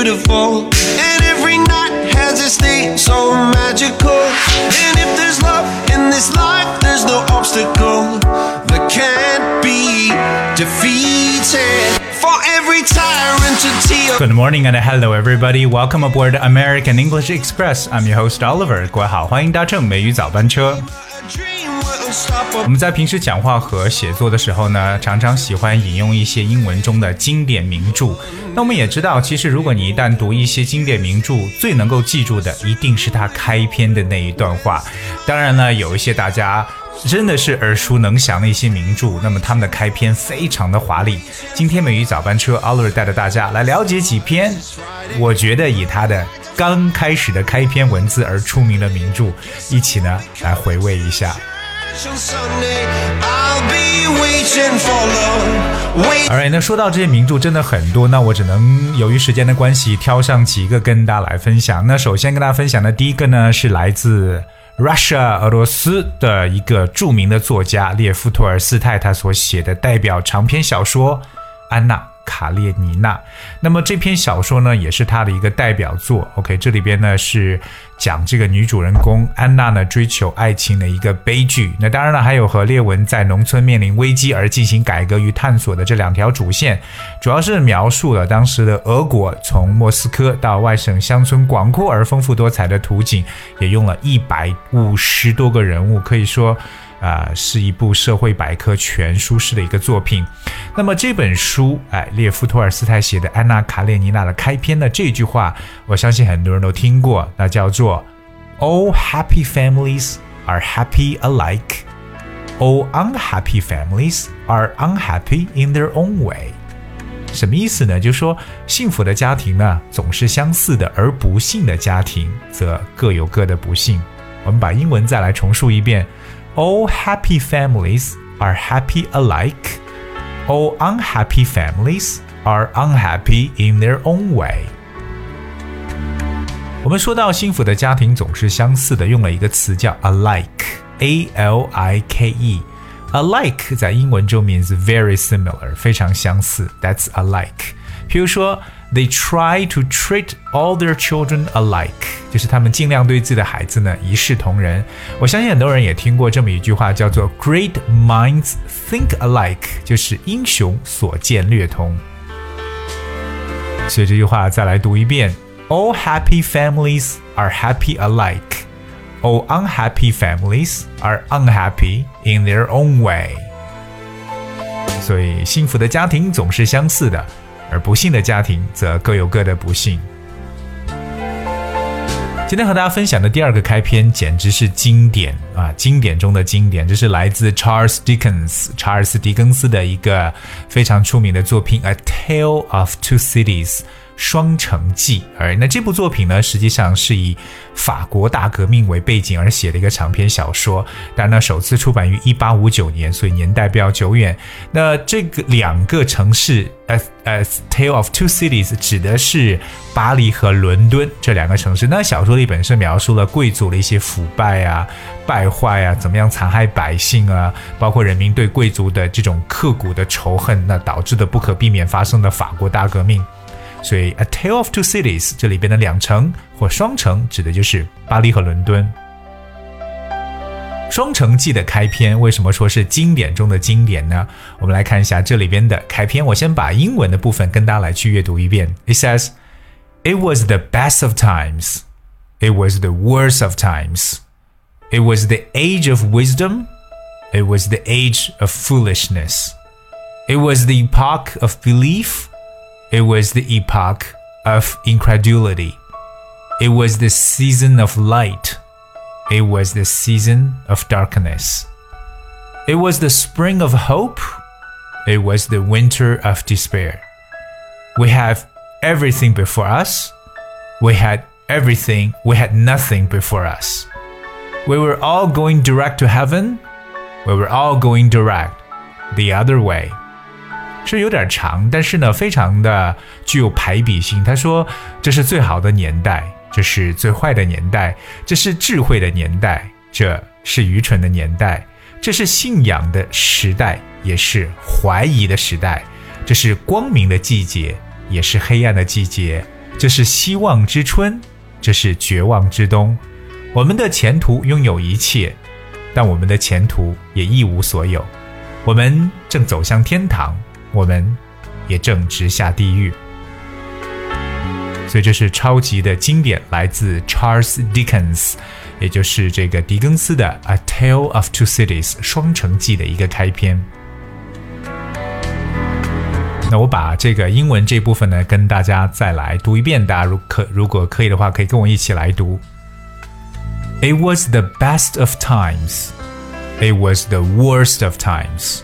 beautiful. And every night has its day so magical. And if there's love in this life, there's no obstacle that can't be defeated. For every tyrant to tear. Good morning and hello everybody. Welcome aboard American English Express. I'm your host Oliver. 各位好，欢迎搭乘美语早班车。 我们在平时讲话和写作的时候呢，常常喜欢引用一些英文中的经典名著。那我们也知道，其实如果你一旦读一些经典名著，最能够记住的一定是它开篇的那一段话。当然呢，有一些大家。真的是耳熟能详的一些名著，那么他们的开篇非常的华丽。今天美语早班车 Oliver 带着大家来了解几篇，我觉得以他的刚开始的开篇文字而出名的名著，一起呢来回味一下。Sunday, I'll be waiting for love. Wait. Alright，那说到这些名著真的很多，那我只能由于时间的关系挑上几个跟大家来分享。那首先跟大家分享的第一个呢是来自 Russia 俄罗斯的一个著名的作家列夫托尔斯泰他所写的代表长篇小说《安娜》。卡列尼娜，那么这篇小说呢，也是他的一个代表作。OK，这里边呢是讲这个女主人公安娜呢追求爱情的一个悲剧。那当然了，还有和列文在农村面临危机而进行改革与探索的这两条主线，主要是描述了当时的俄国从莫斯科到外省乡村广阔而丰富多彩的图景，也用了一百五十多个人物，可以说。啊、是一部社会百科全书式的一个作品。那么这本书，哎，列夫托尔斯泰写的《安娜·卡列尼娜》的开篇的这句话，我相信很多人都听过，那叫做 “All happy families are happy alike, all unhappy families are unhappy in their own way。”什么意思呢？就是说，幸福的家庭呢总是相似的，而不幸的家庭则各有各的不幸。我们把英文再来重述一遍。All happy families are happy alike. All unhappy families are unhappy in their own way. 我们说到幸福的家庭总是相似的，用了一个词叫 alike，a l i k e。alike 在英文中 means very similar，非常相似。That's alike。比如说 ，They try to treat all their children alike，就是他们尽量对自己的孩子呢一视同仁。我相信很多人也听过这么一句话，叫做 “Great minds think alike”，就是英雄所见略同。所以这句话再来读一遍：All happy families are happy alike. All unhappy families are unhappy in their own way. 所以，幸福的家庭总是相似的。 而不幸的家庭则各有各的不幸。今天和大家分享的第二个开篇简直是经典啊，经典中的经典，这是来自 Charles Dickens 查尔斯·狄更斯的一个非常出名的作品《A Tale of Two Cities》。双城记，而那这部作品呢，实际上是以法国大革命为背景而写的一个长篇小说。当然呢，首次出版于一八五九年，所以年代比较久远。那这个两个城市，呃呃，《Tale of Two Cities》指的是巴黎和伦敦这两个城市。那小说里本身描述了贵族的一些腐败啊、败坏啊，怎么样残害百姓啊，包括人民对贵族的这种刻骨的仇恨，那导致的不可避免发生的法国大革命。所以，A Tale of Two Cities 这里边的两城或双城指的就是巴黎和伦敦。双城记的开篇为什么说是经典中的经典呢？我们来看一下这里边的开篇。我先把英文的部分跟大家来去阅读一遍。It says, "It was the best of times, it was the worst of times, it was the age of wisdom, it was the age of foolishness, it was the epoch of belief." It was the epoch of incredulity. It was the season of light. It was the season of darkness. It was the spring of hope. It was the winter of despair. We have everything before us. We had everything. We had nothing before us. We were all going direct to heaven. We were all going direct the other way. 是有点长，但是呢，非常的具有排比性。他说：“这是最好的年代，这是最坏的年代，这是智慧的年代，这是愚蠢的年代，这是信仰的时代，也是怀疑的时代，这是光明的季节，也是黑暗的季节，这是希望之春，这是绝望之冬。我们的前途拥有一切，但我们的前途也一无所有。我们正走向天堂，我们也正直下地狱。所以这是超级的经典，来自 Charles Dickens，也就是这个狄更斯的《A Tale of Two Cities》双城记的一个开篇。那我把这个英文这部分呢，跟大家再来读一遍。大家如可如果可以的话，可以跟我一起来读。It was the best of times. It was the worst of times.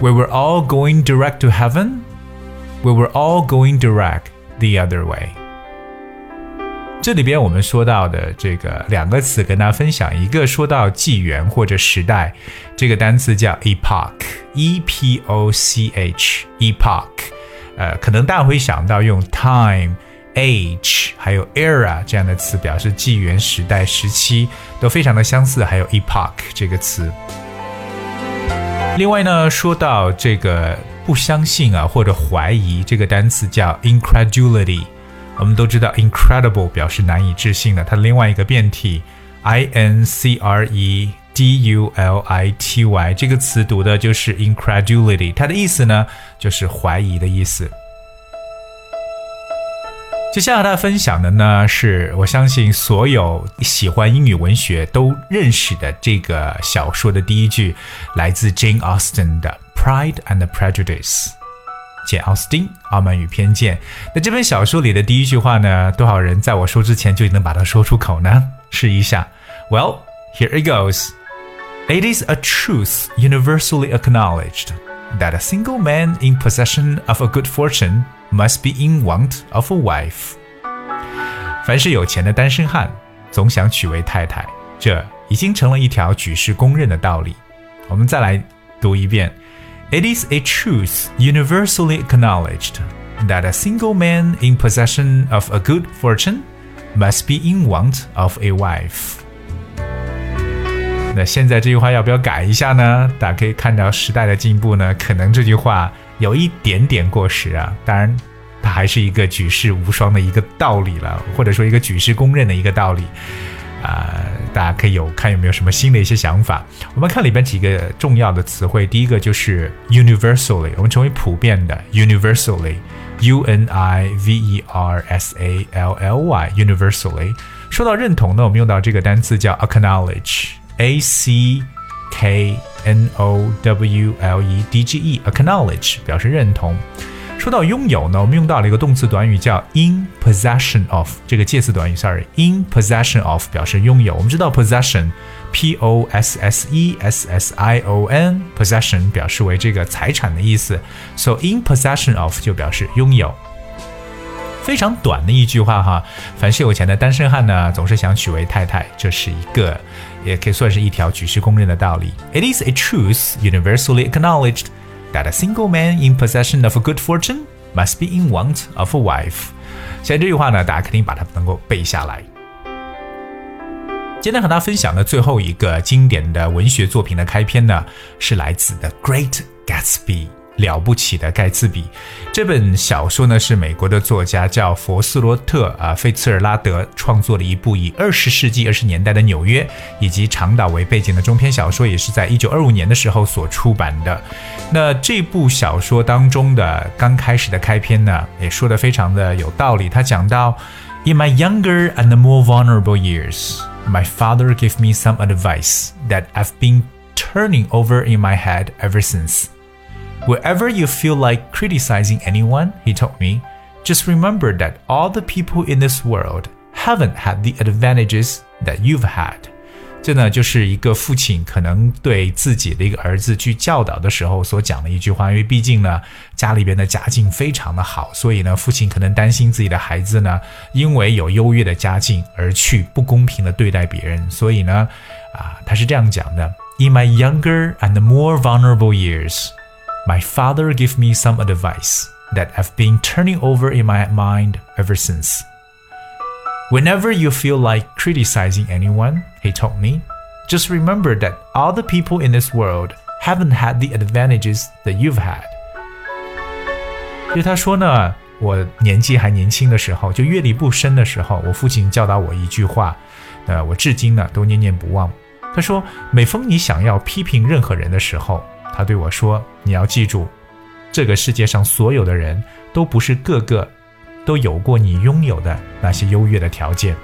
We were all going direct to heaven. We were all going direct the other way. 这里边我们说到的这个两个词跟大家分享，一个说到纪元或者时代，这个单词叫 epoch，e p o c h，epoch，呃，可能大家会想到用 time、age 还有 era 这样的词表示纪元、时代、时期都非常的相似，还有 epoch 这个词。 另外呢，说到这个不相信啊或者怀疑，这个单词叫 incredulity。我们都知道，incredible 表示难以置信的，它的另外一个变体，i n c r e d u l i t y 这个词读的就是 incredulity，它的意思呢就是怀疑的意思。接下来大家分享的呢，是我相信所有喜欢英语文学都认识的这个小说的第一句，来自 Jane Austen 的《Pride and Prejudice》。简·奥斯汀《傲慢与偏见》。那这本小说里的第一句话呢？多少人在我说之前就能把它说出口呢？试一下。Well, here it goes. It is a truth universally acknowledged that a single man in possession of a good fortune must be in want of a wife. 凡是有钱的单身汉，总想娶位太太，这已经成了一条举世公认的道理。我们再来读一遍。it is a truth universally acknowledged that a single man in possession of a good fortune must be in want of a wife. 那现在这句话要不要改一下呢？大家可以看到时代的进步呢，可能这句话 有一点点过时啊。当然，它还是一个举世无双的一个道理了，或者说一个举世公认的一个道理。啊、大家可以有看有没有什么新的一些想法。我们看里边几个重要的词汇，第一个就是 universally，我们称为普遍的 universally，u n i v e r s a l l y，universally。说到认同呢，我们用到这个单词叫 acknowledge，a c k n o w l e d g e，acknowledge 表示认同。说到拥有呢，我们用到了一个动词短语叫 in possession of，这个介词短语，sorry，in possession of 表示拥有。我们知道 possession，p o s s e s s i o n，possession 表示为这个财产的意思，so in possession of 就表示拥有。 非常短的一句话哈，凡是有钱的单身汉呢，总是想娶为太太，这是一个，也可以算是一条举世公认的道理。It is a truth universally acknowledged. that a single man in possession of a good fortune must be in want of a wife。现在这句话呢，大家肯定把它能够背下来。今天和大家分享的最后一个经典的文学作品的开篇呢，是来自《The Great Gatsby》。了不起的盖茨比这本小说呢，是美国的作家叫佛斯罗特啊费茨尔拉德创作的一部以二十世纪二十年代的纽约以及长岛为背景的中篇小说，也是在一九二五年的时候所出版的。那这部小说当中的刚开始的开篇呢，也说的非常的有道理。他讲到，In my younger and more vulnerable years, my father gave me some advice that I've been turning over in my head ever since. Wherever you feel like criticizing anyone, he told me, just remember that all the people in this world haven't had the advantages that you've had. 这呢就是一个父亲可能对自己的一个儿子去教导的时候所讲的一句话，因为毕竟呢家里边的家境非常的好，所以呢父亲可能担心自己的孩子呢因为有优越的家境而去不公平的对待别人，所以呢啊他是这样讲的：In my younger and more vulnerable years, my father gave me some advice that I've been turning over in my mind ever since. Whenever you feel like criticizing anyone, he told me, just remember that all the people in this world haven't had the advantages that you've had. 就他说呢，我年纪还年轻的时候，就阅历不深的时候，我父亲教导我一句话，呃，我至今呢都念念不忘。他说，每逢你想要批评任何人的时候， 他对我说，你要记住，这个世界上所有的人都不是个个都有过你拥有的那些优越的条件。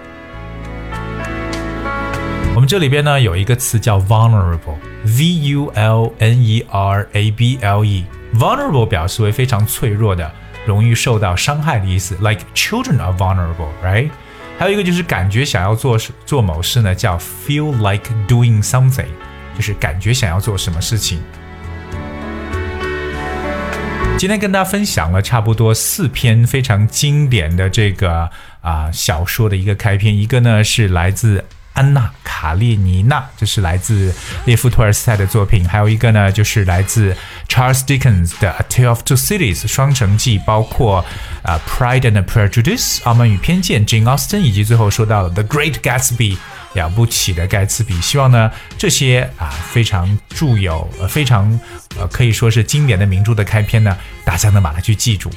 我们这里边呢有一个词叫 vulnerable，v u l n e r a b l e，vulnerable 表示为非常脆弱的，容易受到伤害的意思，like children are vulnerable，right？还有一个就是感觉想要做做某事呢，叫 feel like doing something，就是感觉想要做什么事情。今天跟大家分享了差不多四篇非常经典的这个啊小说的一个开篇，一个呢是来自安娜·卡列尼娜，这是来自列夫·托尔斯泰的作品；还有一个呢就是来自 Charles Dickens 的《A Tale of Two Cities》双城记，包括啊《Pride and Prejudice》傲慢与偏见，Jane Austen，以及最后说到了《The Great Gatsby》。了不起的盖茨比，希望呢这些啊非常著有、呃非常呃可以说是经典的名著的开篇呢，大家能把它去记住。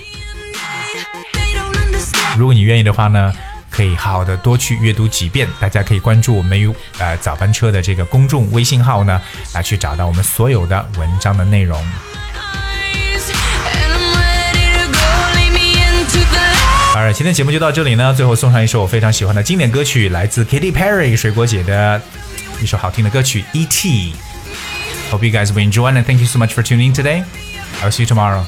如果你愿意的话呢，可以好好的多去阅读几遍。大家可以关注我们有呃早班车的这个公众微信号呢，来去找到我们所有的文章的内容。好了，今天节目就到这里呢。最后送上一首我非常喜欢的经典歌曲，来自 Katy Perry 水果姐的一首好听的歌曲《E.T.》。Hope you guys will enjoy and thank you so much for tuning in today. I'll see you tomorrow.